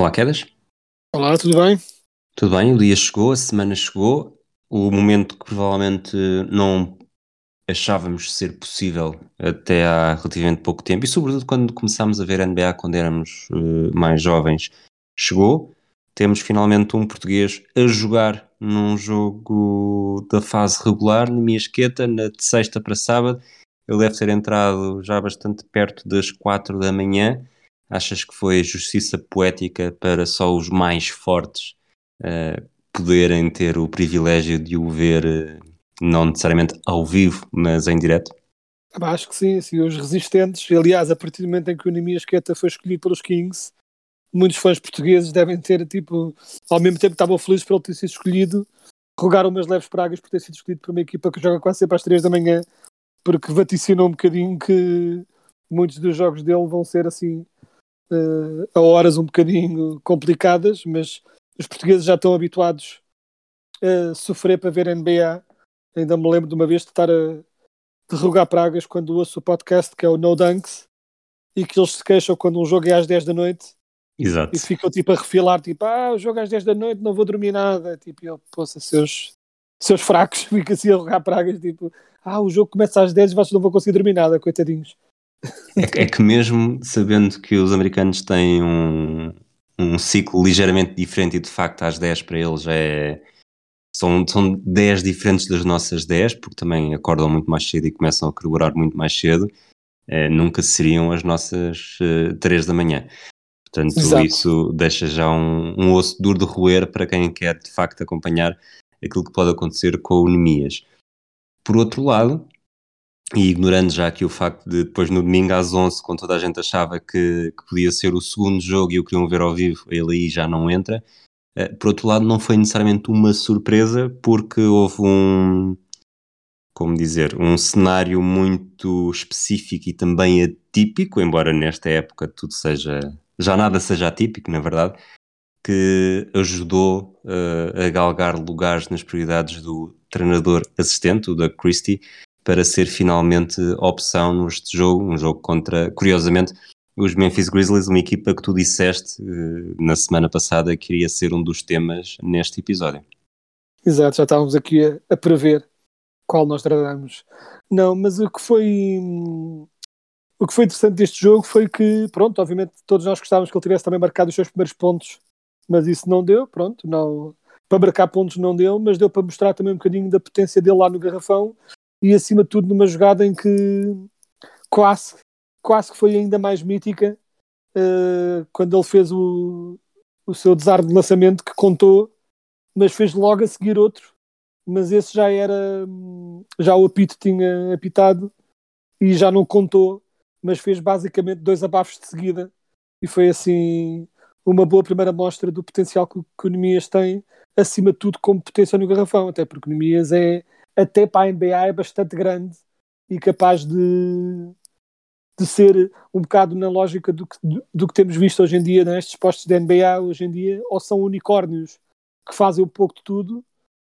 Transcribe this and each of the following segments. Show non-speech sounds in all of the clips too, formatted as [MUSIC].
Olá, Quedas. Olá, tudo bem? Tudo bem? O dia chegou, a semana chegou, o momento que provavelmente não achávamos ser possível até há relativamente pouco tempo, e sobretudo quando começámos a ver NBA quando éramos eh, mais jovens, chegou. Temos finalmente um português a jogar num jogo da fase regular, na minha esqueta, na de sexta para sábado. Ele deve ter entrado já bastante perto das quatro da manhã. Achas que foi justiça poética para só os mais fortes eh, poderem ter o privilégio de o ver, eh, não necessariamente ao vivo, mas em direto? Ah, acho que sim, sim, os resistentes. Aliás, a partir do momento em que o Nemias Queta foi escolhido pelos Kings, muitos fãs portugueses devem ter, tipo, ao mesmo tempo que estavam felizes por ele ter sido escolhido, rogaram umas leves pragas por ter sido escolhido por uma equipa que joga quase sempre às 3 da manhã, porque vaticinou um bocadinho que muitos dos jogos dele vão ser assim eh, a horas um bocadinho complicadas, mas os portugueses já estão habituados a sofrer para ver NBA. Ainda me lembro de uma vez de estar a de rogar pragas quando ouço o podcast que é o No Dunks e que eles se queixam quando um jogo é às 10 da noite Exato. e ficam tipo a refilar, tipo, ah, o jogo é às 10 da noite, não vou dormir nada. Tipo, eu, poça, seus, seus fracos, [LAUGHS] fica assim a rogar pragas, tipo, ah, o jogo começa às 10 e vocês não vão conseguir dormir nada, coitadinhos. É, que- é que mesmo sabendo que os americanos têm um, um ciclo ligeiramente diferente e de facto às 10 para eles é são, são 10 diferentes das nossas 10, porque também acordam muito mais cedo e começam a carburar muito mais cedo, eh, nunca seriam as nossas eh, 3 da manhã. Portanto, Exato. isso deixa já um, um osso duro de roer para quem quer de facto acompanhar aquilo que pode acontecer com o Nemias. Por outro lado, e ignorando já aqui o facto de depois no domingo às 11, quando toda a gente achava que, que podia ser o segundo jogo e o queriam ver ao vivo, ele aí já não entra. Eh, por outro lado, não foi necessariamente uma surpresa, porque houve um, como dizer, um cenário muito específico e também atípico, embora nesta época tudo seja, já nada seja atípico, na verdade, que ajudou eh, a galgar lugares nas prioridades do treinador assistente, o Doug Christie, para ser finalmente opção neste jogo, um jogo contra, curiosamente, os Memphis Grizzlies, uma equipa que tu disseste eh, na semana passada que iria ser um dos temas neste episódio. Exato, já estávamos aqui a, a prever qual nós tratamos. Não, mas o que foi o que foi interessante deste jogo foi que, pronto, obviamente todos nós gostávamos que ele tivesse também marcado os seus primeiros pontos, mas isso não deu, pronto, não, para marcar pontos não deu, mas deu para mostrar também um bocadinho da potência dele lá no garrafão e acima de tudo numa jogada em que quase, quase que foi ainda mais mítica eh, quando ele fez o, o seu desarme de lançamento que contou mas fez logo a seguir outro. Mas esse já era. hum, Já o apito tinha apitado e já não contou, mas fez basicamente dois abafos de seguida. E foi assim uma boa primeira mostra do potencial que o Nemias tem, acima de tudo, como potência no garrafão. Até porque o Nemias é, até para a NBA, é bastante grande e capaz de, de ser um bocado na lógica do que, do, do que temos visto hoje em dia nestes postos de NBA. Hoje em dia, ou são unicórnios que fazem um pouco de tudo,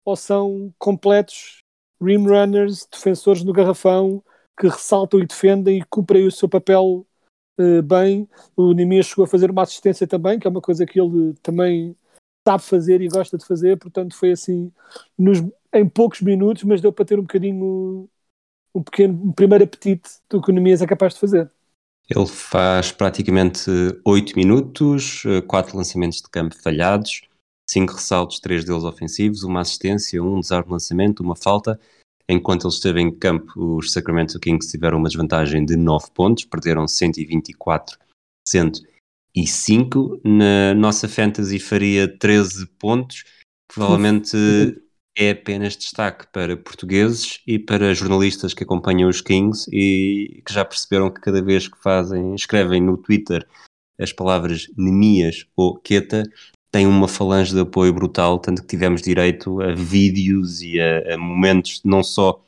ou são completos rim runners, defensores no garrafão, que ressaltam e defendem e cumprem o seu papel eh, bem. O Nemias chegou a fazer uma assistência também, que é uma coisa que ele também sabe fazer e gosta de fazer, portanto foi assim nos, em poucos minutos, mas deu para ter um bocadinho um pequeno um primeiro apetite do que o Nemias é capaz de fazer. Ele faz praticamente 8 minutos, 4 lançamentos de campo falhados, 5 ressaltos, 3 deles ofensivos, uma assistência, um desarme de lançamento, uma falta. Enquanto ele esteve em campo, os Sacramento Kings tiveram uma desvantagem de 9 pontos, perderam 124 105. Na nossa fantasy faria 13 pontos. Provavelmente [LAUGHS] é apenas destaque para portugueses e para jornalistas que acompanham os Kings e que já perceberam que cada vez que fazem, escrevem no Twitter as palavras Nemias ou Queta, tem uma falange de apoio brutal, tanto que tivemos direito a vídeos e a, a momentos, não só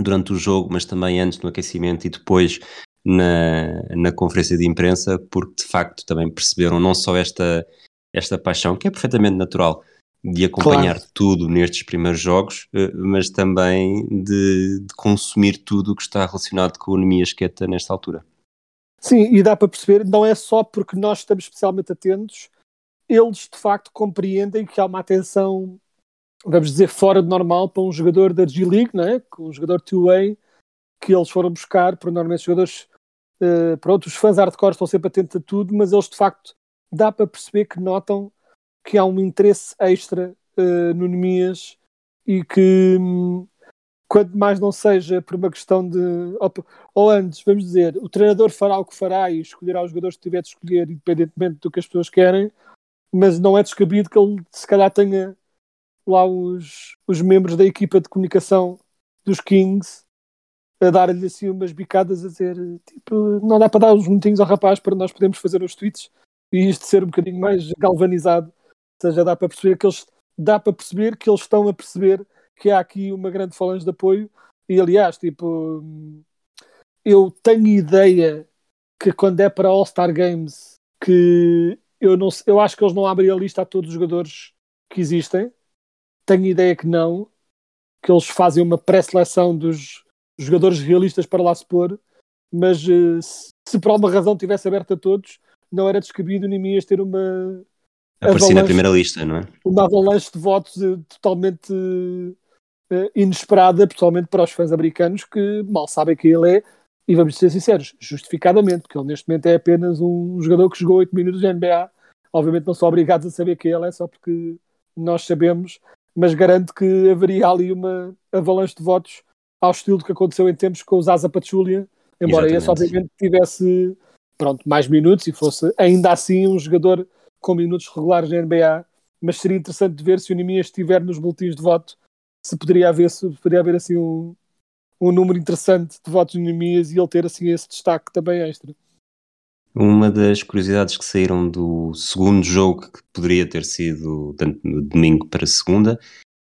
durante o jogo, mas também antes no aquecimento e depois na, na conferência de imprensa, porque de facto também perceberam não só esta, esta paixão, que é perfeitamente natural, de acompanhar claro. tudo nestes primeiros jogos, eh, mas também de, de consumir tudo o que está relacionado com a anemia esqueta nesta altura. Sim, e dá para perceber, não é só porque nós estamos especialmente atentos, eles de facto compreendem que há uma atenção, vamos dizer, fora de normal para um jogador da G-League, né? um jogador two-way, que eles foram buscar, por normalmente jogadores, uh, pronto, os fãs hardcore estão sempre atentos a tudo, mas eles de facto dá para perceber que notam que há um interesse extra uh, no Nemias e que hum, quanto mais não seja por uma questão de ou, ou, antes, vamos dizer, o treinador fará o que fará e escolherá os jogadores que tiver de escolher independentemente do que as pessoas querem, mas não é descabido que ele se calhar tenha lá os, os membros da equipa de comunicação dos Kings a dar-lhe assim umas bicadas a dizer tipo, não dá para dar uns minutinhos ao rapaz para nós podermos fazer os tweets e isto ser um bocadinho mais galvanizado. Seja, dá para perceber que eles dá para perceber que eles estão a perceber que há aqui uma grande falange de apoio e aliás, tipo eu tenho ideia que quando é para All-Star Games que eu, não, eu acho que eles não abrem a lista a todos os jogadores que existem. Tenho ideia que não. Que eles fazem uma pré-seleção dos jogadores realistas para lá se pôr. Mas eh, se por alguma razão tivesse aberto a todos, não era descabido nem ias ter uma. Aparecer na primeira lista, não é? Uma avalanche de votos eh, totalmente uh, inesperada, pessoalmente para os fãs americanos que mal sabem quem ele é e vamos ser sinceros, justificadamente, porque ele neste momento é apenas um jogador que jogou 8 minutos de NBA. Obviamente não são obrigados a saber quem ele é, só porque nós sabemos, mas garanto que haveria ali uma avalanche de votos ao estilo do que aconteceu em tempos com o Zaza Pachulia, embora Exatamente. esse obviamente tivesse pronto, mais minutos e fosse ainda assim um jogador com minutos regulares na NBA, mas seria interessante ver se o Nemias estiver nos boletins de voto, se poderia haver, se poderia haver assim um, um número interessante de votos inimigas e ele ter assim esse destaque também extra. Uma das curiosidades que saíram do segundo jogo, que poderia ter sido tanto no domingo para segunda,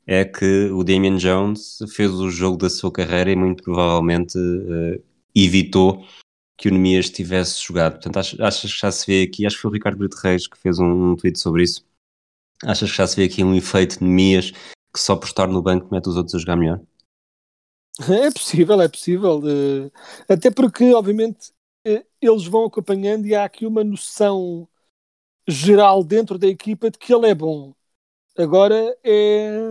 é que o Damian Jones fez o jogo da sua carreira e muito provavelmente uh, evitou que o Nemias tivesse jogado. Portanto, achas, que já se vê aqui, acho que foi o Ricardo Brito Reis que fez um, um, tweet sobre isso, achas que já se vê aqui um efeito Nemias que só por estar no banco mete os outros a jogar melhor? É possível, é possível. Uh, até porque, obviamente, uh, eles vão acompanhando e há aqui uma noção geral dentro da equipa de que ele é bom. Agora é.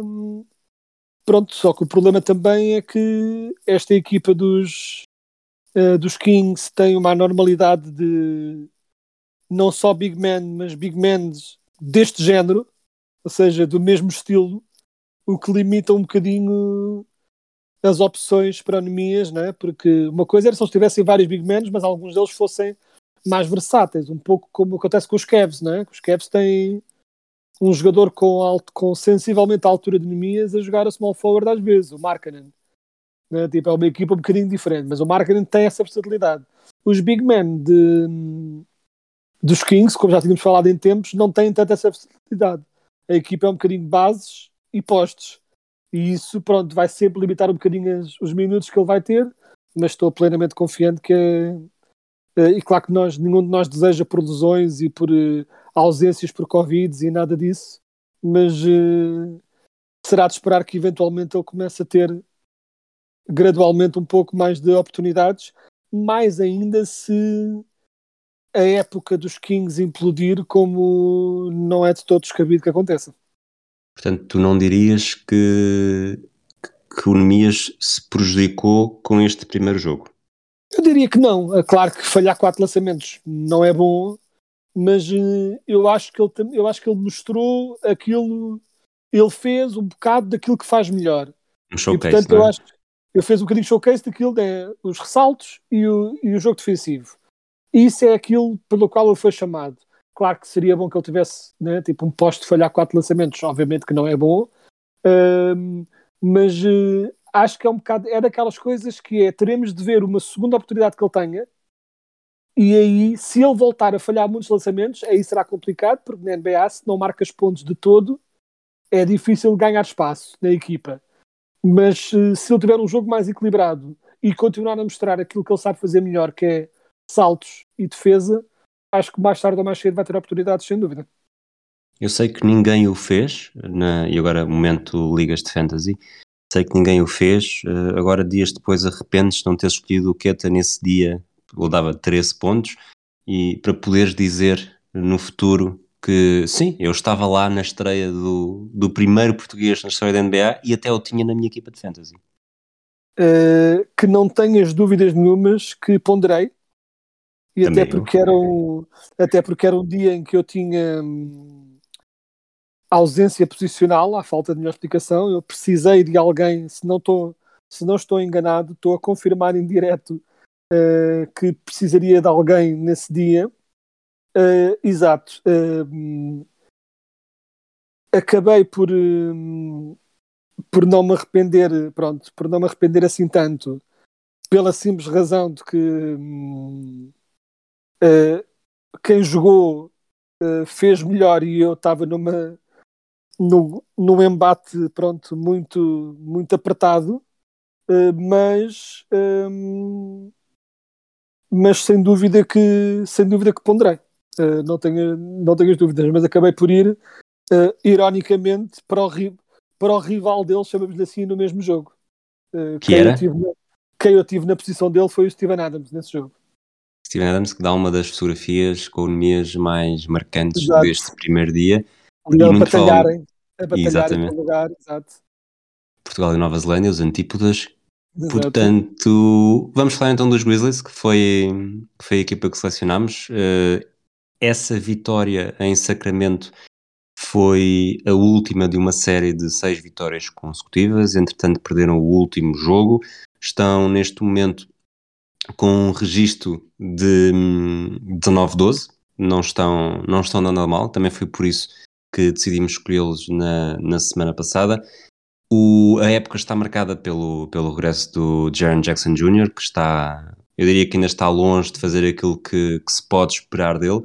Pronto, só que o problema também é que esta equipa dos, uh, dos Kings tem uma anormalidade de não só big men, mas big men deste género, ou seja, do mesmo estilo, o que limita um bocadinho as opções para anemias, né? porque uma coisa era se eles tivessem vários big men, mas alguns deles fossem mais versáteis, um pouco como acontece com os Cavs, né? os Cavs têm um jogador com, alto, com sensivelmente a altura de anemias a jogar a small forward às vezes, o Markkanen. Né? Tipo, é uma equipa um bocadinho diferente, mas o Markkanen tem essa versatilidade. Os big men de, dos Kings, como já tínhamos falado em tempos, não têm tanta essa versatilidade. A equipa é um bocadinho bases e postes e isso, pronto, vai sempre limitar um bocadinho as, os minutos que ele vai ter, mas estou plenamente confiante que é, e claro que nós, nenhum de nós deseja por lesões e por uh, ausências por Covid e nada disso, mas uh, será de esperar que eventualmente ele comece a ter gradualmente um pouco mais de oportunidades, mais ainda se a época dos Kings implodir como não é de todo descabido que aconteça. Portanto, tu não dirias que, que o Nemias se prejudicou com este primeiro jogo? Eu diria que não. É claro que falhar quatro lançamentos não é bom, mas uh, eu, acho que ele, eu acho que ele mostrou aquilo, ele fez um bocado daquilo que faz melhor. Um showcase, e, portanto, é? eu acho ele fez um bocadinho showcase daquilo, né, os ressaltos e o, e o jogo defensivo. Isso é aquilo pelo qual ele foi chamado. Claro que seria bom que ele tivesse né, tipo um posto de falhar quatro lançamentos, obviamente que não é bom, Um, mas uh, acho que é um bocado, é daquelas coisas que é, teremos de ver uma segunda oportunidade que ele tenha, e aí, se ele voltar a falhar muitos lançamentos, aí será complicado, porque na NBA, se não marcas pontos de todo, é difícil ganhar espaço na equipa. Mas uh, se ele tiver um jogo mais equilibrado e continuar a mostrar aquilo que ele sabe fazer melhor, que é saltos e defesa, acho que mais tarde ou mais cedo vai ter oportunidades, sem dúvida. Eu sei que ninguém o fez, na, e agora momento ligas de fantasy, sei que ninguém o fez, uh, agora dias depois arrependes de não ter escolhido o Keta nesse dia, ou dava 13 pontos, e para poderes dizer no futuro que sim, eu estava lá na estreia do, do primeiro português na história da NBA e até o tinha na minha equipa de fantasy. Uh, que não tenhas dúvidas nenhumas que ponderei e até porque, era um, até porque era um dia em que eu tinha hum, ausência posicional, à falta de melhor explicação. Eu precisei de alguém, se não estou, se não estou enganado, estou a confirmar em direto uh, que precisaria de alguém nesse dia. Uh, exato. Uh, acabei por, hum, por não me arrepender, pronto, por não me arrepender assim tanto, pela simples razão de que uh, quem jogou uh, fez melhor e eu estava numa no, num embate pronto muito muito apertado uh, mas um, mas sem dúvida que sem dúvida que ponderei não tenho não tenho as dúvidas mas acabei por ir ironicamente para o, para o rival dele chamamos-lhe assim no mesmo jogo que quem era? Eu tive, quem eu tive na posição dele foi o Steven Adams nesse jogo Steven Adams que dá uma das fotografias com unidades mais marcantes exato. deste primeiro dia. E a batalharem, a batalharem lugar, exato. Portugal e Nova Zelândia, os antípodas. Exato. Portanto, vamos falar então dos Grizzlies, que foi, que foi a equipa que selecionámos. Uh, essa vitória em Sacramento foi a última de uma série de seis vitórias consecutivas. Entretanto, perderam o último jogo. Estão neste momento com um registro de 19-12, hum, não estão, não estão dando mal, também foi por isso que decidimos escolhê-los na, na semana passada. O, a época está marcada pelo, pelo regresso do Jaron Jackson Jr., que está, eu diria que ainda está longe de fazer aquilo que, que se pode esperar dele,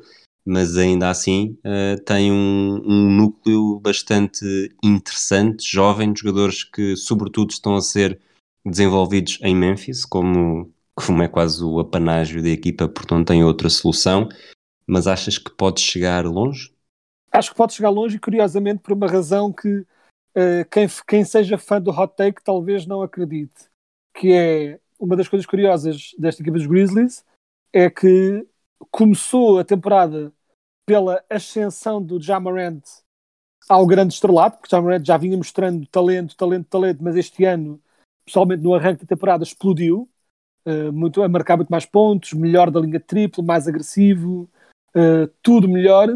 mas ainda assim uh, tem um, um, núcleo bastante interessante, jovem, de jogadores que, sobretudo, estão a ser desenvolvidos em Memphis, como como é quase o apanágio da equipa, porque não tem outra solução. Mas achas que pode chegar longe? Acho que pode chegar longe curiosamente por uma razão que uh, quem, quem seja fã do hot take talvez não acredite. Que é uma das coisas curiosas desta equipa dos Grizzlies é que começou a temporada pela ascensão do Jamarant ao grande estrelado, porque Jamarant já vinha mostrando talento, talento, talento, mas este ano, pessoalmente no arranque da temporada, explodiu. Eh, muito, a marcar muito mais pontos, melhor da linha triplo, mais agressivo, uh, tudo melhor.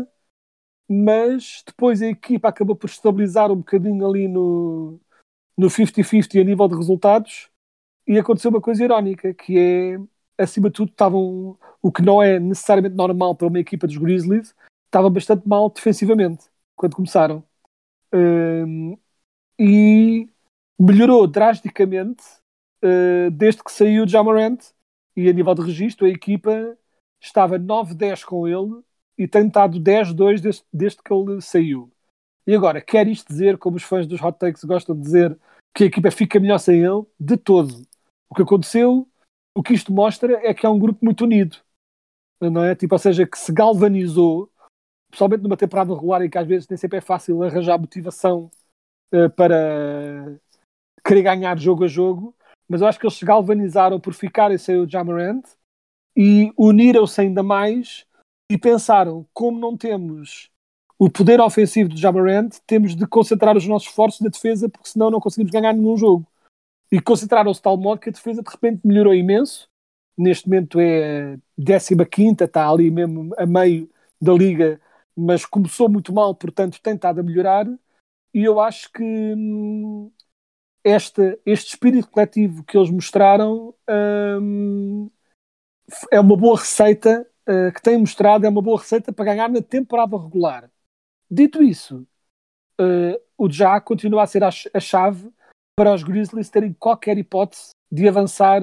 Mas depois a equipa acabou por estabilizar um bocadinho ali no, no 50-50 a nível de resultados e aconteceu uma coisa irónica que é acima de tudo estavam o que não é necessariamente normal para uma equipa dos Grizzlies estava bastante mal defensivamente quando começaram um, e melhorou drasticamente uh, desde que saiu o Jamarant e a nível de registro a equipa estava 9-10 com ele e tem estado 10-2 desde, desde que ele saiu. E agora, quer isto dizer, como os fãs dos hot takes gostam de dizer, que a equipa fica melhor sem ele? De todo. O que aconteceu, o que isto mostra é que é um grupo muito unido. Não é? Tipo, ou seja, que se galvanizou, principalmente numa temporada regular em que às vezes nem sempre é fácil arranjar motivação uh, para querer ganhar jogo a jogo, mas eu acho que eles se galvanizaram por ficarem sem o Jamarant e uniram-se ainda mais e pensaram, como não temos o poder ofensivo do Jamarant, temos de concentrar os nossos esforços na defesa, porque senão não conseguimos ganhar nenhum jogo. E concentraram-se de tal modo que a defesa de repente melhorou imenso. Neste momento é 15, está ali mesmo a meio da liga, mas começou muito mal, portanto tem estado a melhorar. E eu acho que hum, este, espírito coletivo que eles mostraram um, é uma boa receita uh, que têm mostrado, é uma boa receita para ganhar na temporada regular. Dito isso, uh, o Já continua a ser a, a, chave para os Grizzlies terem qualquer hipótese de avançar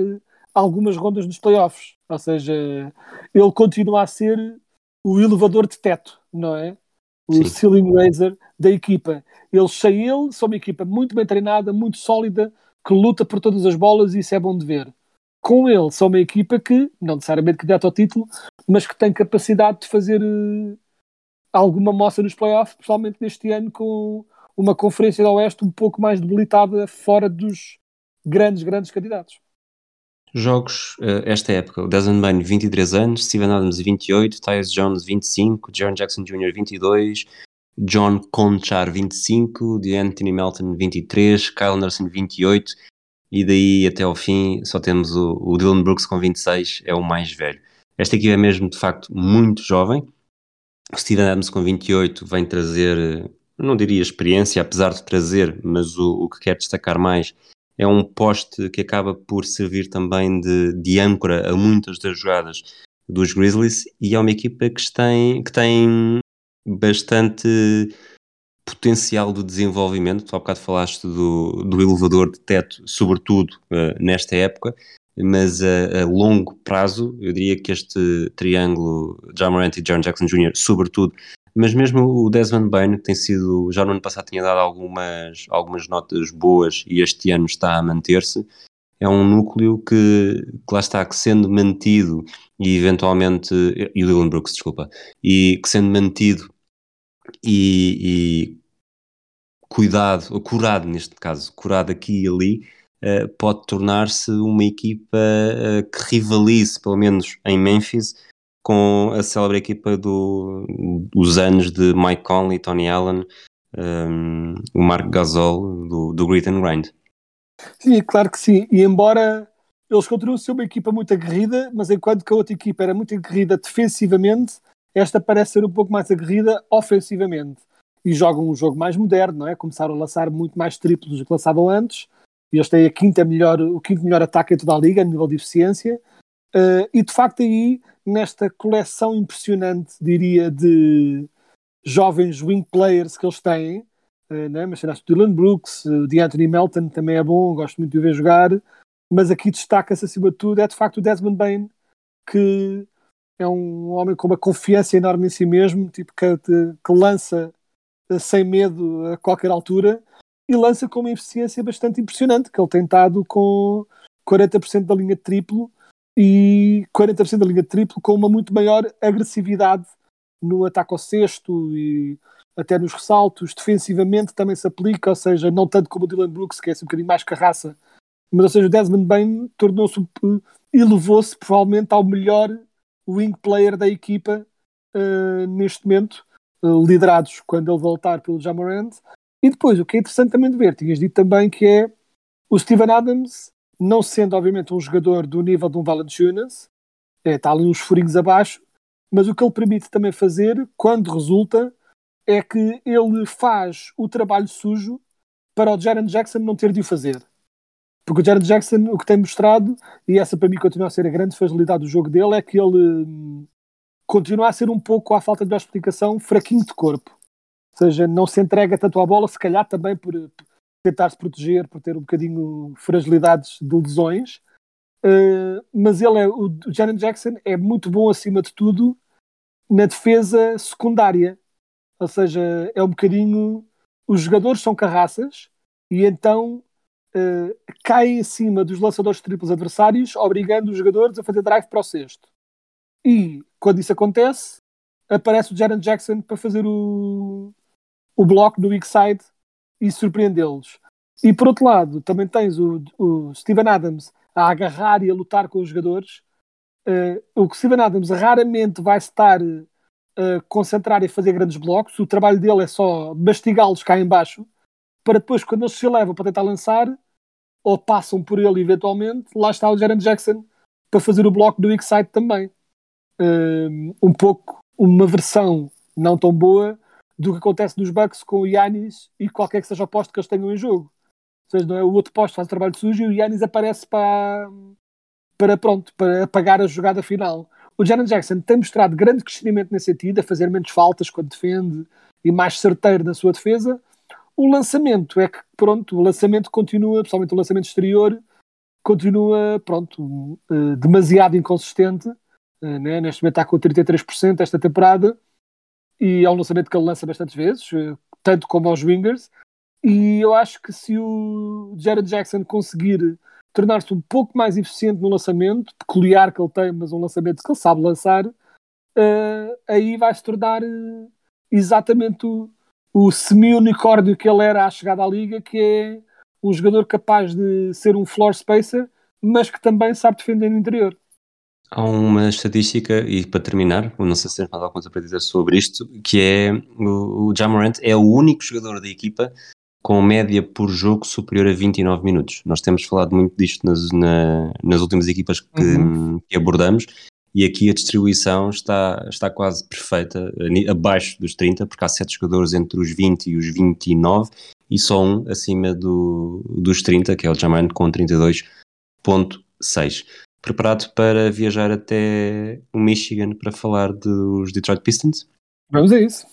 algumas rondas nos playoffs. Ou seja, ele continua a ser o elevador de teto, não é? O Sim. ceiling raiser da equipa. Eles sem ele são uma equipa muito bem treinada, muito sólida, que luta por todas as bolas e isso é bom de ver. Com ele, são uma equipa que, não necessariamente candidata ao título, mas que tem capacidade de fazer uh, alguma moça nos playoffs, especialmente neste ano com uma conferência do Oeste um pouco mais debilitada fora dos grandes, grandes candidatos. Jogos, uh, esta época, o Desmond Bain 23 anos, Steven Adams 28, Tyus Jones 25, Jaron Jackson Jr. 22, John Conchar 25, de Anthony Melton 23, Kyle Anderson 28 e daí até ao fim só temos o, o Dylan Brooks com 26, é o mais velho. Esta equipa é mesmo de facto muito jovem. O Steven Adams com 28 vem trazer, não diria experiência, apesar de trazer, mas o, o que quer destacar mais é um poste que acaba por servir também de, de âncora a muitas das jogadas dos Grizzlies e é uma equipa que tem, que tem bastante potencial de desenvolvimento. Tu há bocado falaste do, do elevador de teto, sobretudo uh, nesta época, mas a, a, longo prazo, eu diria que este triângulo, Jamorant e John Jackson Jr., sobretudo, mas mesmo o Desmond Bain, que tem sido, já no ano passado tinha dado algumas, algumas notas boas e este ano está a manter-se, é um núcleo que, que lá está, que sendo mantido e eventualmente, e o Dylan Brooks, desculpa, e que sendo mantido e, e cuidado, curado neste caso, curado aqui e ali, uh, pode tornar-se uma equipa uh, que rivalize, pelo menos em Memphis, com a célebre equipa do, dos anos de Mike Conley, Tony Allen, um, o Mark Gasol do, do Grit and Grind. Sim, claro que sim. E embora eles continuam a ser uma equipa muito aguerrida, mas enquanto que a outra equipa era muito aguerrida defensivamente, esta parece ser um pouco mais aguerrida ofensivamente. E jogam um jogo mais moderno, não é? Começaram a lançar muito mais triplos do que lançavam antes. E eles têm a quinta melhor, o quinto melhor ataque em toda a liga, a nível de eficiência. Uh, e de facto, aí, nesta coleção impressionante, diria, de jovens wing players que eles têm, uh, né? mencionaste o Dylan Brooks, o de Anthony Melton também é bom, gosto muito de o ver jogar, mas aqui destaca-se acima de tudo, é de facto o Desmond Bain, que é um homem com uma confiança enorme em si mesmo, tipo que, que lança eh, sem medo a qualquer altura e lança com uma eficiência bastante impressionante, que ele tem estado com 40% da linha triplo e 40% da linha de triplo com uma muito maior agressividade no ataque ao cesto e até nos ressaltos, defensivamente também se aplica, ou seja, não tanto como o Dylan Brooks, que é assim um bocadinho mais carraça, mas ou seja, o Desmond Bain tornou-se, elevou-se provavelmente ao melhor wing player da equipa uh, neste momento, uh, liderados quando ele voltar pelo Jamorant. E depois, o que é interessante também de ver, tinhas dito também que é o Steven Adams, não sendo obviamente um jogador do nível de um Valanciunas, é, está ali uns furinhos abaixo, mas o que ele permite também fazer, quando resulta, é que ele faz o trabalho sujo para o Jaren Jackson não ter de o fazer. Porque o Jared Jackson, o que tem mostrado, e essa para mim continua a ser a grande fragilidade do jogo dele, é que ele hum, continua a ser um pouco, à falta de explicação, fraquinho de corpo. Ou seja, não se entrega tanto à bola, se calhar também por tentar se proteger, por ter um bocadinho fragilidades de lesões. Uh, mas ele é, o Jared Jackson é muito bom acima de tudo na defesa secundária. Ou seja, é um bocadinho. Os jogadores são carraças e então uh, cai em cima dos lançadores triplos adversários, obrigando os jogadores a fazer drive para o sexto. E quando isso acontece, aparece o Jaron Jackson para fazer o, o bloco do weak side e surpreendê-los. E por outro lado, também tens o, o Steven Adams a agarrar e a lutar com os jogadores. Uh, o que Steven Adams raramente vai estar a concentrar e fazer grandes blocos. O trabalho dele é só mastigá-los cá embaixo para depois, quando eles se elevam para tentar lançar, ou passam por ele eventualmente, lá está o Jaron Jackson para fazer o bloco do Excite também. Um pouco uma versão não tão boa do que acontece nos Bucks com o Yannis e qualquer que seja o posto que eles tenham em jogo. Ou seja, não é o outro posto faz o trabalho sujo e o Yannis aparece para, para pronto, para apagar a jogada final. O Jaron Jackson tem mostrado grande crescimento nesse sentido, a fazer menos faltas quando defende e mais certeiro na sua defesa, o lançamento é que, pronto, o lançamento continua, principalmente o lançamento exterior, continua, pronto, uh, demasiado inconsistente. Uh, né? Neste momento está com 33% esta temporada e é um lançamento que ele lança bastantes vezes, uh, tanto como aos Wingers. E eu acho que se o Jared Jackson conseguir tornar-se um pouco mais eficiente no lançamento, peculiar que ele tem, mas um lançamento que ele sabe lançar, aí vai se tornar exatamente o, o semi-unicórnio que ele era à chegada à liga, que é um jogador capaz de ser um floor spacer, mas que também sabe defender no interior. Há uma estatística, e para terminar, não sei se tens mais alguma coisa para dizer sobre isto, que é o, o Jamorant é o único jogador da equipa com média por jogo superior a 29 minutos. Nós temos falado muito disto nas, na, nas últimas equipas que, uhum. que, abordamos, e aqui a distribuição está, está quase perfeita, abaixo dos 30, porque há 7 jogadores entre os 20 e os 29, e só um acima do, dos 30, que é o Jaman com 32.6. Preparado para viajar até o Michigan para falar dos Detroit Pistons? Vamos a isso.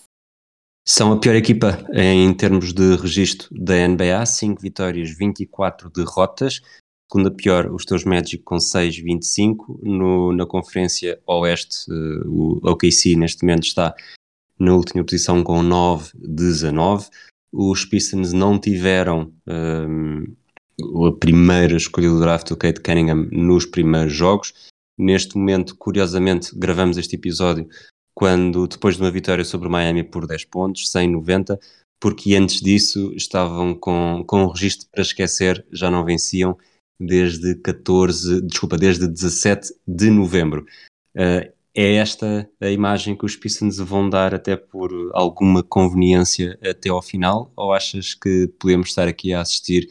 São a pior equipa em termos de registro da NBA, 5 vitórias, 24 derrotas. Segunda pior, os teus Magic com 6-25. Na Conferência Oeste, uh, o OKC neste momento está na última posição com 9-19 os Pistons não tiveram um, a primeira escolha do draft do Kate Cunningham nos primeiros jogos. Neste momento, curiosamente, gravamos este episódio quando, depois de uma vitória sobre o Miami por 10 pontos, 190, porque antes disso estavam com, com um registro para esquecer, já não venciam desde 14, desculpa, desde 17 de novembro. Uh, é esta a imagem que os Pistons vão dar até por alguma conveniência até ao final? Ou achas que podemos estar aqui a assistir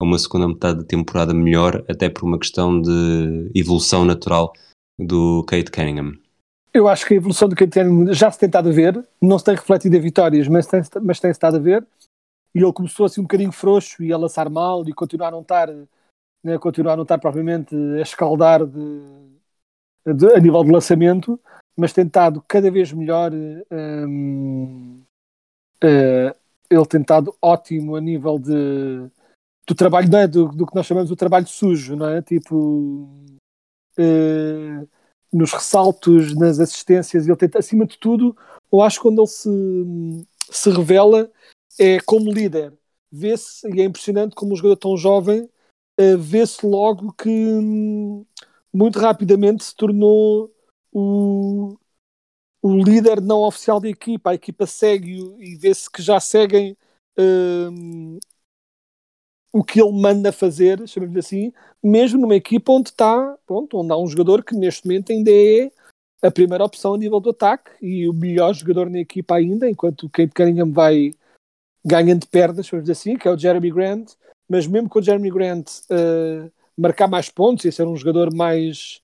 a uma segunda metade da temporada melhor, até por uma questão de evolução natural do Kate Cunningham? Eu acho que a evolução do Kate Cunningham já se tem estado a ver, não se tem refletido em vitórias, mas tem, mas tem estado a ver. E ele começou assim um bocadinho frouxo e a lançar mal e continuar a não estar, né, continuar a não estar propriamente a escaldar de, de, a nível de lançamento, mas tentado cada vez melhor. Uh, ele tentado ótimo a nível de do trabalho, é? do, do que nós chamamos de trabalho sujo, não é? Tipo uh, nos ressaltos, nas assistências, ele tenta, acima de tudo, eu acho que quando ele se, se revela é como líder. Vê-se, e é impressionante como um jogador tão jovem, uh, vê-se logo que hum, muito rapidamente se tornou o, o líder não oficial da equipa. A equipa segue-o e vê-se que já seguem um, o que ele manda fazer, chamemos assim, mesmo numa equipa onde está, pronto, onde há um jogador que neste momento ainda é a primeira opção a nível do ataque e o melhor jogador na equipa ainda, enquanto o Kate Cunningham vai ganhando perdas, chamemos assim, que é o Jeremy Grant, mas mesmo com o Jeremy Grant uh, marcar mais pontos e ser um jogador mais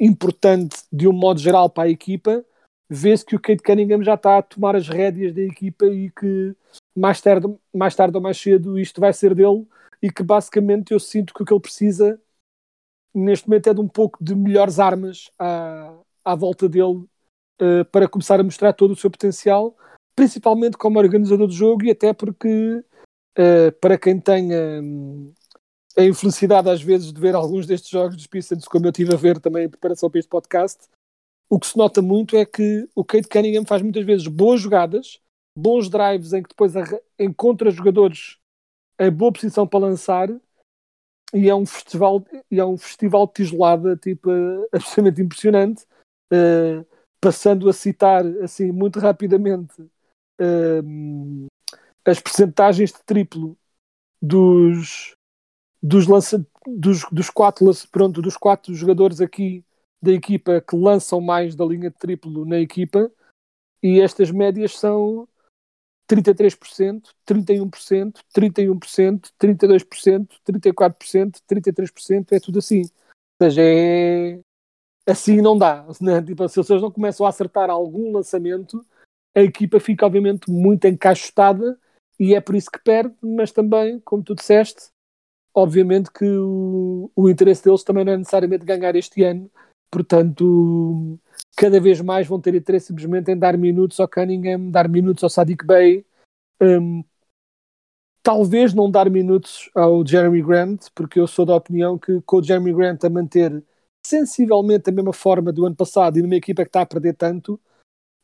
importante de um modo geral para a equipa, vê-se que o Kate Cunningham já está a tomar as rédeas da equipa e que mais tarde, mais tarde ou mais cedo isto vai ser dele e que basicamente eu sinto que o que ele precisa neste momento é de um pouco de melhores armas à, à volta dele uh, para começar a mostrar todo o seu potencial, principalmente como organizador do jogo e até porque uh, para quem tenha um, a infelicidade às vezes de ver alguns destes jogos dos Pistons, como eu estive a ver também em preparação para este podcast, o que se nota muito é que o Kate Cunningham faz muitas vezes boas jogadas, bons drives em que depois encontra jogadores em boa posição para lançar e é um festival e é um festival de tijolada tipo [LAUGHS] absolutamente impressionante. Uh, passando a citar assim muito rapidamente uh, as percentagens de triplo dos dos, lança, dos, dos, quatro, pronto, dos quatro jogadores aqui da equipa que lançam mais da linha de triplo na equipa e estas médias são 33%, 31%, 31%, 32%, 34%, 33%, é tudo assim. Ou seja, é assim não dá. [LAUGHS] Né? Tipo, se eles não começam a acertar algum lançamento, a equipa fica obviamente muito encaixotada e é por isso que perde, mas também, como tu disseste, obviamente que o, o interesse deles também não é necessariamente ganhar este ano, portanto, cada vez mais vão ter interesse simplesmente em dar minutos ao Cunningham, dar minutos ao Sadiq Bey, um, talvez não dar minutos ao Jeremy Grant, porque eu sou da opinião que com o Jeremy Grant a manter sensivelmente a mesma forma do ano passado e numa equipa que está a perder tanto,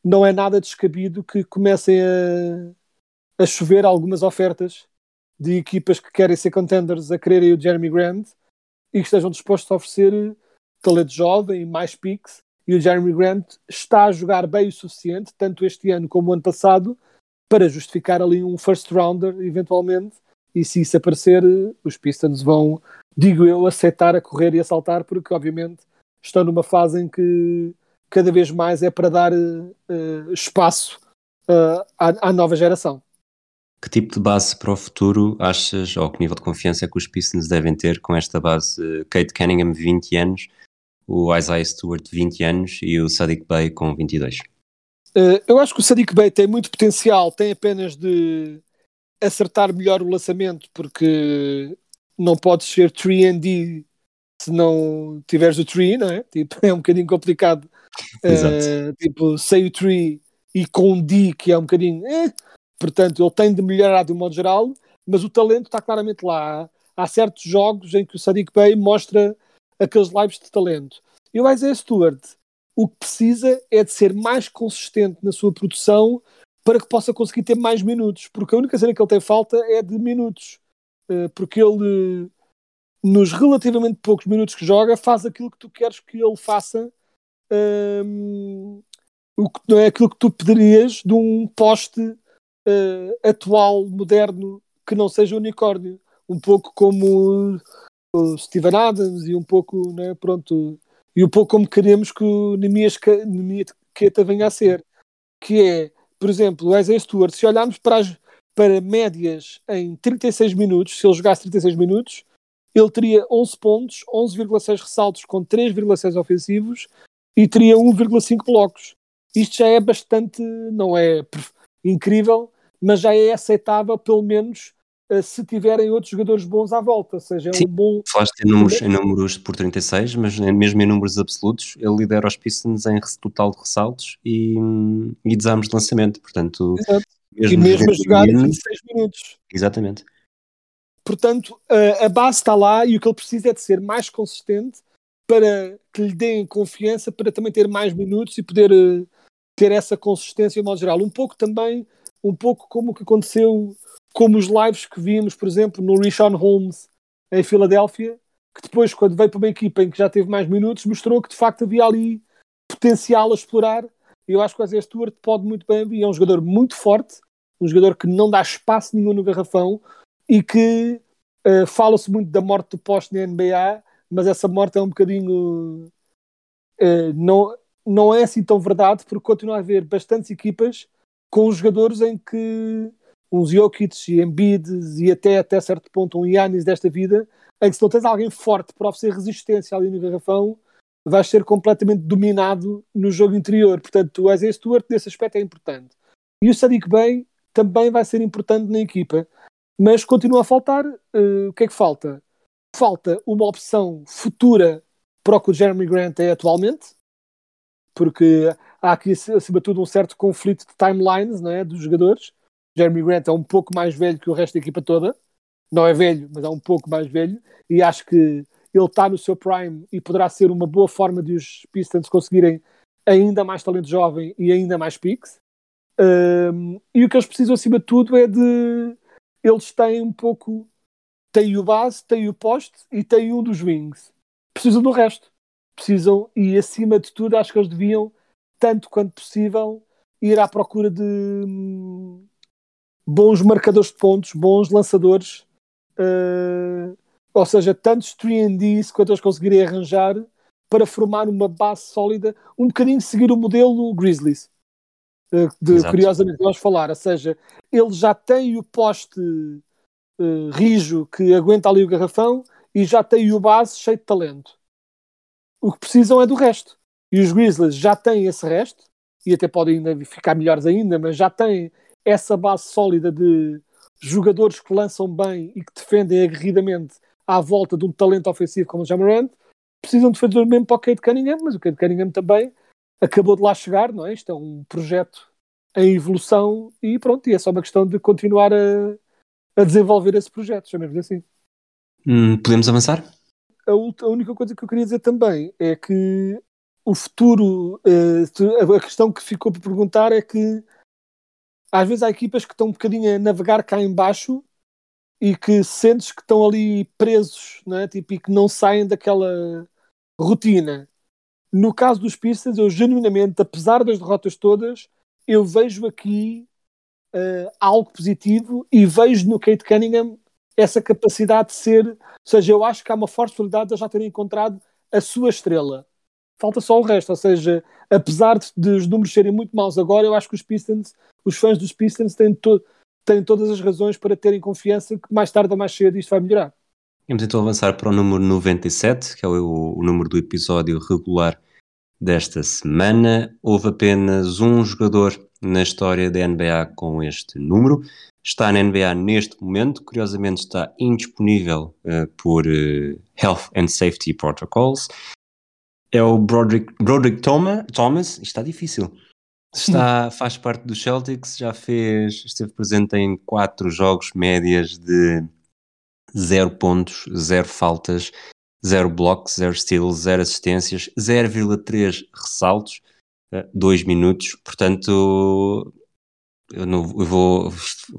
não é nada descabido que comecem a, a chover algumas ofertas de equipas que querem ser contenders a quererem o Jeremy Grant e que estejam dispostos a oferecer talento jovem, mais picks, e o Jeremy Grant está a jogar bem o suficiente, tanto este ano como o ano passado, para justificar ali um first rounder, eventualmente, e se isso aparecer, os Pistons vão, digo eu, aceitar a correr e a saltar, porque obviamente estão numa fase em que cada vez mais é para dar uh, espaço uh, à, à nova geração. Que tipo de base para o futuro achas, ou que nível de confiança é que os Pistons devem ter com esta base? Kate Cunningham, 20 anos, o Isaiah Stewart, 20 anos, e o Sadiq Bey com 22. Uh, eu acho que o Sadiq Bey tem muito potencial, tem apenas de acertar melhor o lançamento, porque não podes ser 3D se não tiveres o 3, não é? Tipo, [LAUGHS] é um bocadinho complicado. Uh, tipo, sei o 3 e com D, que é um bocadinho. Eh, portanto, ele tem de melhorar de um modo geral, mas o talento está claramente lá. Há certos jogos em que o Sadiq Bey mostra aqueles lives de talento. E o Isaiah Stewart, o que precisa é de ser mais consistente na sua produção para que possa conseguir ter mais minutos, porque a única cena que ele tem falta é de minutos, eh, porque ele, nos relativamente poucos minutos que joga, faz aquilo que tu queres que ele faça, um, o que não é aquilo que tu pedirias de um poste uh, atual, moderno, que não seja unicórnio, um pouco como Steven Adams e um pouco, né, pronto, e um pouco como queremos que o Nemias Queta venha a ser, que é, por exemplo, o Isaiah Stewart, se olharmos para, as, para médias em 36 minutos, se ele jogasse 36 minutos, ele teria 11 pontos, 11,6 ressaltos com 3,6 ofensivos e teria 1,5 blocos. Isto já é bastante, não é incrível, mas já é aceitável, pelo menos se tiverem outros jogadores bons à volta, ou seja, é Sim, um bom. Falaste em números, em números por 36, mas mesmo em números absolutos, ele lidera os Pistons em total de ressaltos e, e desarmes de lançamento, portanto. Exato. Mesmo e mesmo a jogar em 26 minutos. Exatamente. Portanto, a, a base está lá e o que ele precisa é de ser mais consistente para que lhe deem confiança para também ter mais minutos e poder uh, ter essa consistência em modo geral. Um pouco também, um pouco como o que aconteceu como os lives que vimos, por exemplo, no Rishon Holmes em Filadélfia, que depois, quando veio para uma equipa em que já teve mais minutos, mostrou que de facto havia ali potencial a explorar. Eu acho que o Isaiah Stewart pode muito bem vir. É um jogador muito forte, um jogador que não dá espaço nenhum no garrafão e que uh, fala-se muito da morte do poste na NBA, mas essa morte é um bocadinho. Uh, não, não é assim tão verdade, porque continua a haver bastantes equipas com jogadores em que uns Jokic e Embiid e até, até certo ponto um Yannis desta vida, em que se não tens alguém forte para oferecer resistência ali no garrafão, vais ser completamente dominado no jogo interior. Portanto, o Isaiah Stewart nesse aspecto é importante. E o Sadiq Bey também vai ser importante na equipa, mas continua a faltar. Uh, o que é que falta? Falta uma opção futura para o que o Jeremy Grant é atualmente, porque há aqui, acima de tudo, um certo conflito de timelines não é, dos jogadores. Jeremy Grant é um pouco mais velho que o resto da equipa toda. Não é velho, mas é um pouco mais velho. E acho que ele está no seu prime e poderá ser uma boa forma de os Pistons conseguirem ainda mais talento jovem e ainda mais picks. Um, e o que eles precisam, acima de tudo, é de. Eles têm um pouco. Têm o base, têm o poste e têm um dos wings. Precisam do resto. Precisam, e acima de tudo, acho que eles deviam, tanto quanto possível, ir à procura de bons marcadores de pontos, bons lançadores, uh, ou seja, tantos 3Ds quanto eles conseguirem arranjar para formar uma base sólida, um bocadinho seguir o modelo Grizzlies, uh, de curiosamente nós falar, ou seja, ele já tem o poste uh, rijo que aguenta ali o garrafão e já tem o base cheio de talento. O que precisam é do resto. E os Grizzlies já têm esse resto, e até podem ainda ficar melhores ainda, mas já têm essa base sólida de jogadores que lançam bem e que defendem aguerridamente à volta de um talento ofensivo como o Jamarant, precisam de fazer o mesmo para o Kate Cunningham, mas o Kate Cunningham também acabou de lá chegar, não é? Isto é um projeto em evolução e pronto, e é só uma questão de continuar a, a desenvolver esse projeto, chamemos assim. Hum, podemos avançar? A, a, única coisa que eu queria dizer também é que o futuro, uh, a questão que ficou por perguntar é que às vezes há equipas que estão um bocadinho a navegar cá embaixo e que sentes que estão ali presos, não é? tipo, e que não saem daquela rotina. No caso dos Pistons, eu genuinamente, apesar das derrotas todas, eu vejo aqui uh, algo positivo e vejo no Kate Cunningham essa capacidade de ser, ou seja, eu acho que há uma forte probabilidade de já terem encontrado a sua estrela. Falta só o resto, ou seja, apesar de, os números serem muito maus agora, eu acho que os Pistons, os fãs dos Pistons têm, to têm todas as razões para terem confiança que mais tarde ou mais cedo isto vai melhorar. Vamos então avançar para o número 97, que é o, o número do episódio regular desta semana. Houve apenas um jogador na história da NBA com este número. Está na NBA neste momento, curiosamente está indisponível uh, por uh, Health and Safety Protocols. É o Broderick, Broderick Thomas, Thomas, está difícil. Está, faz parte do Celtics, já fez, esteve presente em quatro jogos médias de 0 pontos, 0 faltas, 0 blocos, 0 steals, 0 assistências, 0,3 ressaltos, 2 eh, minutos. Portanto, eu, não, eu vou,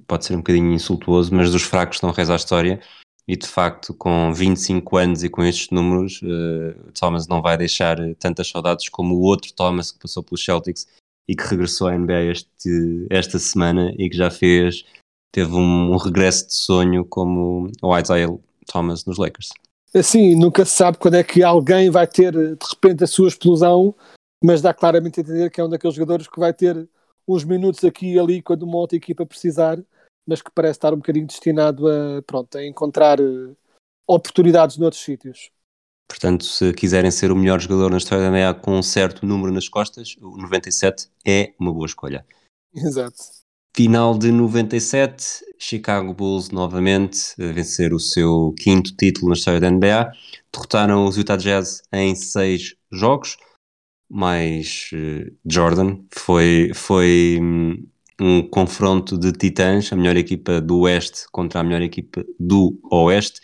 pode ser um bocadinho insultuoso, mas dos fracos estão reza a história. E de facto, com 25 anos e com estes números, uh, Thomas não vai deixar tantas saudades como o outro Thomas que passou pelos Celtics e que regressou à NBA este, esta semana e que já fez, teve um, um regresso de sonho como o Isaiah Thomas nos Lakers. Assim, nunca se sabe quando é que alguém vai ter de repente a sua explosão mas dá claramente a entender que é um daqueles jogadores que vai ter uns minutos aqui e ali quando uma outra equipa precisar, mas que parece estar um bocadinho destinado a, pronto, a encontrar uh, oportunidades noutros sítios. Portanto, se quiserem ser o melhor jogador na história da NBA com um certo número nas costas, o 97 é uma boa escolha. [LAUGHS] Exato. Final de 97, Chicago Bulls novamente a vencer o seu quinto título na história da NBA. Derrotaram os Utah Jazz em seis jogos mais uh, Jordan. Foi, foi um, confronto de titãs, a melhor equipa do Oeste contra a melhor equipa do Oeste.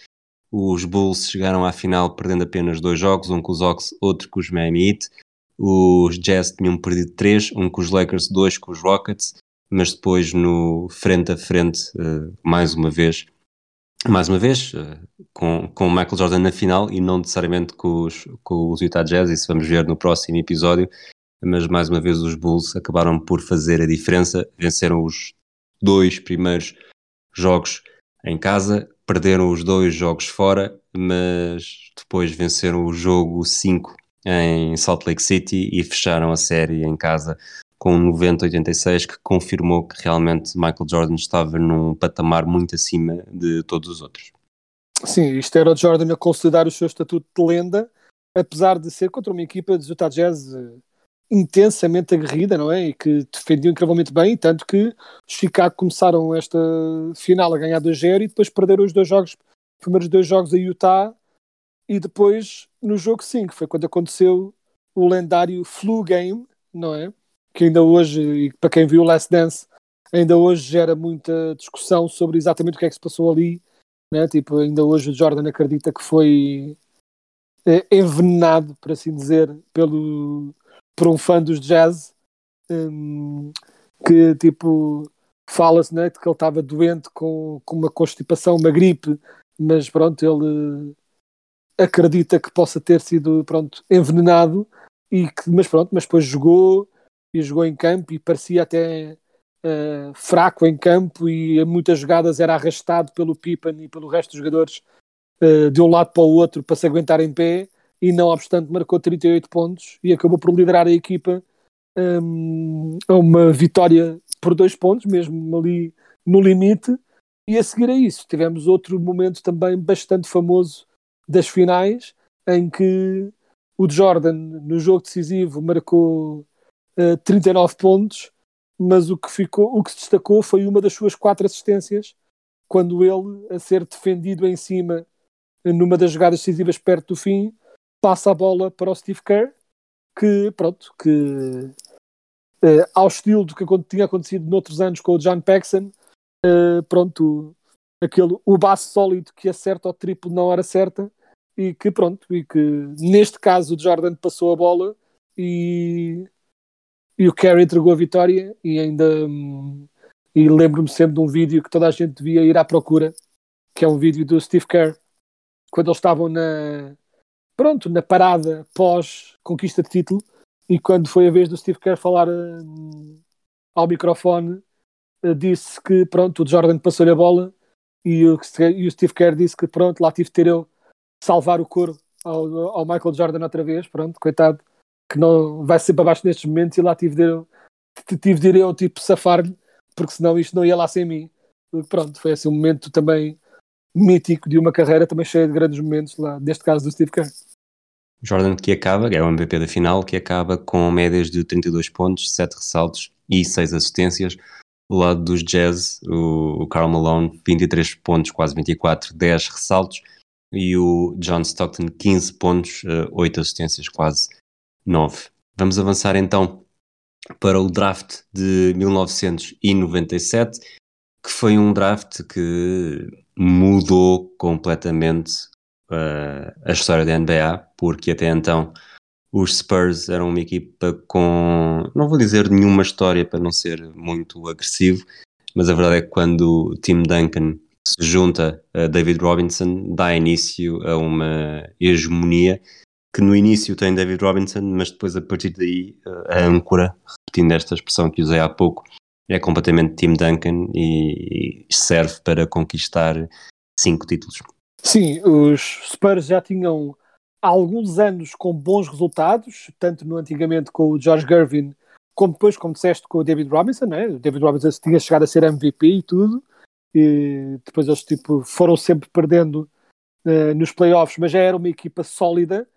Os Bulls chegaram à final perdendo apenas dois jogos, um com os Hawks, outro com os Miami Heat. Os Jazz tinham perdido três, um com os Lakers, dois com os Rockets, mas depois no frente a frente, uh, mais uma vez, mais uma vez, eh, com, com o Michael Jordan na final e não necessariamente com os, com os Utah Jazz, isso vamos ver no próximo episódio, mas mais uma vez os Bulls acabaram por fazer a diferença, venceram os dois primeiros jogos em casa, perderam os dois jogos fora, mas depois venceram o jogo 5 em Salt Lake City e fecharam a série em casa com 90-86 que confirmou que realmente Michael Jordan estava num patamar muito acima de todos os outros. Sim, isto era o Jordan a consolidar o seu estatuto de lenda, apesar de ser contra uma equipa de Utah Jazz eh, intensamente aguerrida, não é? E que defendiam incrivelmente bem, tanto que os Chicago começaram esta final a ganhar 2-0 e depois perderam os dois jogos, os primeiros dois jogos a Utah e depois no jogo 5, foi quando aconteceu o lendário flu game, não é? que ainda hoje, e para quem viu o Last Dance, ainda hoje gera muita discussão sobre exatamente o que é que se passou ali. Né? Tipo, ainda hoje o Jordan acredita que foi é, envenenado, por assim dizer, pelo, por um fã dos jazz, um, que tipo fala-se né, que ele estava doente com, com uma constipação, uma gripe, mas pronto, ele acredita que possa ter sido pronto, envenenado, e que, mas pronto, mas depois jogou e jogou em campo e parecia até uh, fraco em campo e em muitas jogadas era arrastado pelo Pippen e pelo resto dos jogadores uh, de um lado para o outro para se aguentar em pé e não obstante marcou 38 pontos e acabou por liderar a equipa um, a uma vitória por dois pontos, mesmo ali no limite. E a seguir a isso tivemos outro momento também bastante famoso das finais em que o Jordan no jogo decisivo marcou 39 eh, pontos, mas o que, ficou, o que se destacou foi uma das suas quatro assistências, quando ele, a ser defendido em cima, numa das jogadas decisivas perto do fim, passa a bola para o Steve Kerr, que, pronto, que uh, ao estilo do que tinha acontecido noutros anos com o John Paxson, uh, pronto, aquele o base sólido que acerta o triplo na hora certa e que pronto, e que neste caso o Jordan passou a bola e, e o Kerry entregou a vitória e ainda hum, e lembro-me sempre de um vídeo que toda a gente devia ir à procura, que é um vídeo do Steve Kerr, quando eles estavam na pronto, na parada pós conquista de título e quando foi a vez do Steve Kerr falar hum, ao microfone eh, disse que pronto, o Jordan passou-lhe a bola e o, e o Steve Kerr disse que pronto, lá tive de ter eu salvar o couro ao, ao Michael Jordan outra vez, pronto, coitado, que não vai sempre abaixo nestes momentos e lá tive de eu, tive de ir eu tipo safar-lhe, porque senão isto não ia lá sem mim. Pronto, foi assim um momento também mítico de uma carreira também cheia de grandes momentos lá, neste caso do Steve Kerr. Jordan que acaba, é o MVP da final, que acaba com médias de 32 pontos, 7 ressaltos e 6 assistências. Do lado dos Jazz, o, Karl Malone, 23 pontos, quase 24, 10 ressaltos. E o John Stockton, 15 pontos, 8 assistências, quase 9. Vamos avançar então para o draft de 1997, que foi um draft que mudou completamente uh, a história da NBA, porque até então os Spurs eram uma equipa com, não vou dizer nenhuma história para não ser muito agressivo, mas a verdade é que quando o Tim Duncan se junta a David Robinson, dá início a uma hegemonia que no início tem David Robinson, mas depois a partir daí a âncora, repetindo esta expressão que usei há pouco, é completamente Tim Duncan e serve para conquistar cinco títulos. Sim, os Spurs já tinham há alguns anos com bons resultados, tanto no antigamente com o George Gervin, como depois, como disseste, com o David Robinson, né? o David Robinson tinha chegado a ser MVP e tudo, e depois eles tipo, foram sempre perdendo uh, nos playoffs, mas já era uma equipa sólida,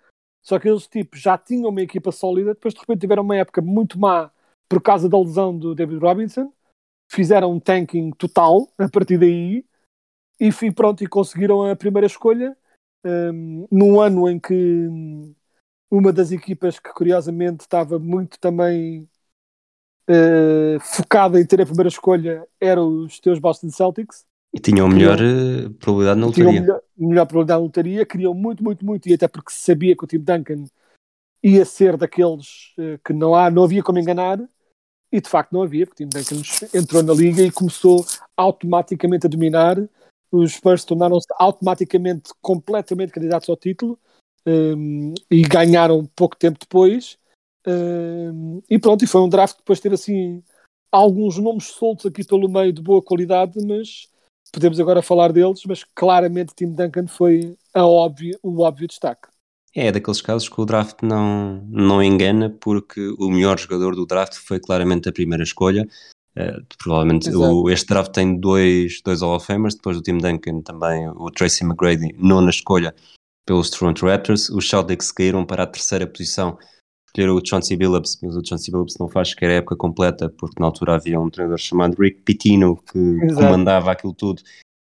só que eles tipo, já tinham uma equipa sólida, depois de repente tiveram uma época muito má por causa da lesão do David Robinson, fizeram um tanking total a partir daí, e pronto, e conseguiram a primeira escolha, um, num ano em que uma das equipas que curiosamente estava muito também uh, focada em ter a primeira escolha era os teus Boston Celtics. E tinham melhor uh, probabilidade na lotaria. Melhor, melhor probabilidade na lotaria, queriam muito, muito, muito, e até porque se sabia que o Tim Duncan ia ser daqueles uh, que não, há, não havia como enganar, e de facto não havia, porque o Tim Duncan entrou na liga e começou automaticamente a dominar os Spurs tornaram-se automaticamente completamente candidatos ao título um, e ganharam pouco tempo depois. Um, e pronto, e foi um draft depois ter assim alguns nomes soltos aqui pelo meio de boa qualidade, mas podemos agora falar deles, mas claramente Tim Duncan foi a óbvio, o óbvio destaque. É daqueles casos que o draft não, não engana, porque o melhor jogador do draft foi claramente a primeira escolha. Uh, provavelmente o, este draft tem dois, dois Hall of Famers, depois do Tim Duncan também o Tracy McGrady, nona escolha pelos Toronto Raptors. Os Celtics caíram para a terceira posição, escolheram o Chauncey Billups, mas o Chauncey Billups não faz sequer a época completa, porque na altura havia um treinador chamado Rick Pitino que Exato. comandava aquilo tudo.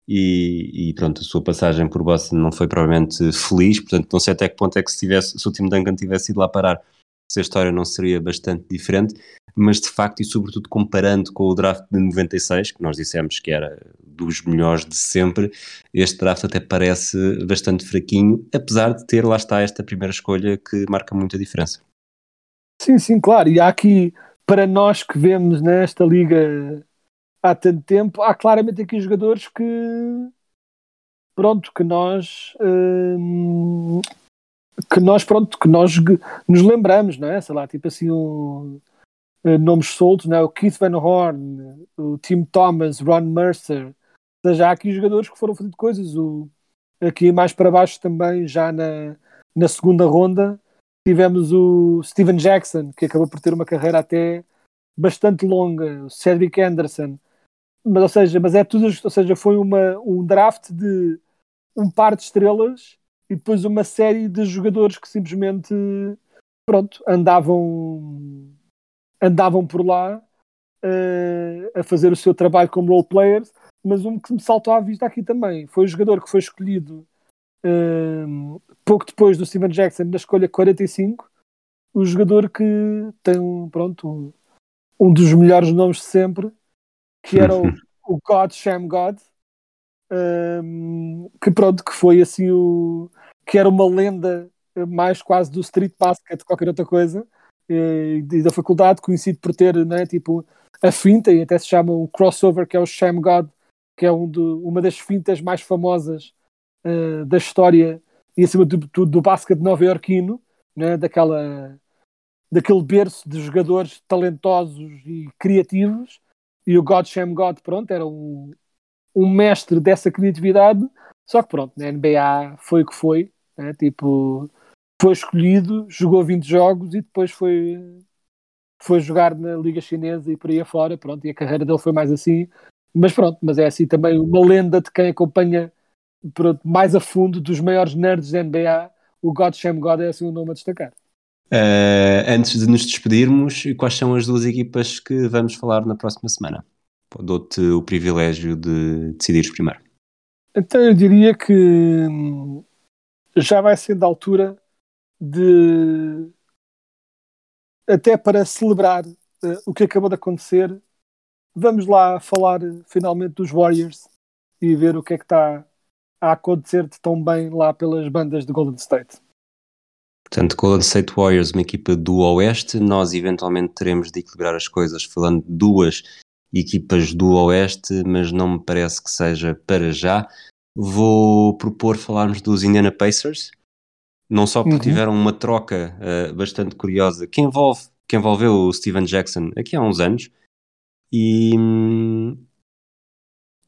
E, e, pronto, a sua passagem por Boston não foi provavelmente feliz, portanto não sei até que ponto é que se, tivesse, se o Tim Duncan tivesse ido lá parar, se a história não seria bastante diferente mas de facto, e sobretudo comparando com o draft de 96, que nós dissemos que era dos melhores de sempre, este draft até parece bastante fraquinho, apesar de ter, lá está, esta primeira escolha que marca muita diferença. Sim, sim, claro, e há aqui, para nós que vemos nesta liga há tanto tempo, há claramente aqui jogadores que pronto, que nós hum, que nós pronto, que nós nos lembramos, não é? Sei lá, tipo assim um nomes soltos, né? o Keith Van Horn, o Tim Thomas, Ron Mercer, ou seja, há aqui jogadores que foram fazendo coisas. O, aqui mais para baixo também, já na, na segunda ronda, tivemos o Steven Jackson, que acabou por ter uma carreira até bastante longa, o Cedric Anderson, mas, ou seja, mas é tudo, ou seja, foi uma, um draft de um par de estrelas e depois uma série de jogadores que simplesmente pronto, andavam andavam por lá uh, a fazer o seu trabalho como role players, mas um que me saltou à vista aqui também foi o jogador que foi escolhido uh, pouco depois do Steven Jackson na escolha 45, o jogador que tem um, pronto, um, um dos melhores nomes de sempre, que era o, [LAUGHS] o God Sham God, hum, que pronto, que foi assim o que era uma lenda eh, mais quase do street basket, qualquer outra coisa, e, e da faculdade, conhecido por ter, né, tipo, a finta, e até se chama o crossover, que é o Sham God, que é um do, uma das fintas mais famosas uh, da história e acima de tudo do basquete nova-iorquino, né, daquela daquele berço de jogadores talentosos e criativos, e o God Sham God, pronto, era um, um mestre dessa criatividade, só que pronto, na NBA foi o que foi, né, tipo, foi escolhido, jogou 20 jogos e depois foi foi jogar na Liga Chinesa e por aí afora, pronto, e a carreira dele foi mais assim, mas pronto, mas é assim também uma lenda de quem acompanha pronto, mais a fundo dos maiores nerds da NBA, o God Sham God é assim um nome a destacar. Uh, antes de nos despedirmos, quais são as duas equipas que vamos falar na próxima semana? Dou-te o privilégio de decidires primeiro. Então eu diria que hum, já vai sendo a altura de até para celebrar uh, o que acabou de acontecer, vamos lá falar finalmente dos Warriors e ver o que é que está a acontecer de tão bem lá pelas bandas de Golden State. Portanto, Golden State Warriors, uma equipa do Oeste, nós eventualmente teremos de equilibrar as coisas falando de duas equipas do Oeste, mas não me parece que seja para já. Vou propor falarmos dos Indiana Pacers, não só porque uhum. tiveram uma troca uh, bastante curiosa que envolve que envolveu o Steven Jackson aqui há uns anos e,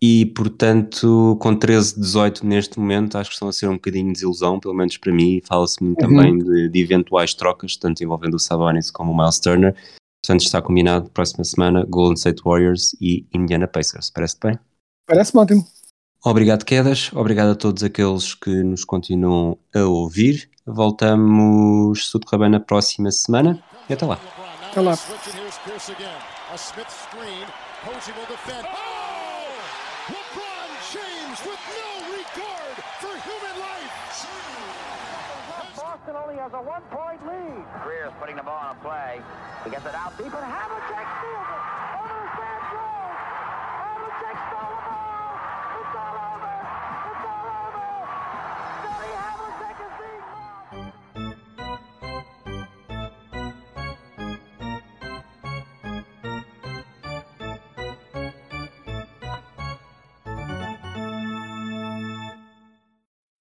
e portanto com 13, 18 neste momento acho que estão a ser um bocadinho de desilusão, pelo menos para mim fala-se muito uhum. também de, de, eventuais trocas, tanto envolvendo o Sabonis como o Miles Turner portanto está combinado próxima semana Golden State Warriors e Indiana Pacers, parece bem? Parece ótimo Obrigado, Quedas. Obrigado a todos aqueles que nos continuam a ouvir. Voltamos, se tudo correr bem, na próxima semana. E até lá. Até lá. Has a one-point lead. Greer's putting the ball on a play. He gets it out deep, and Havlicek steals it.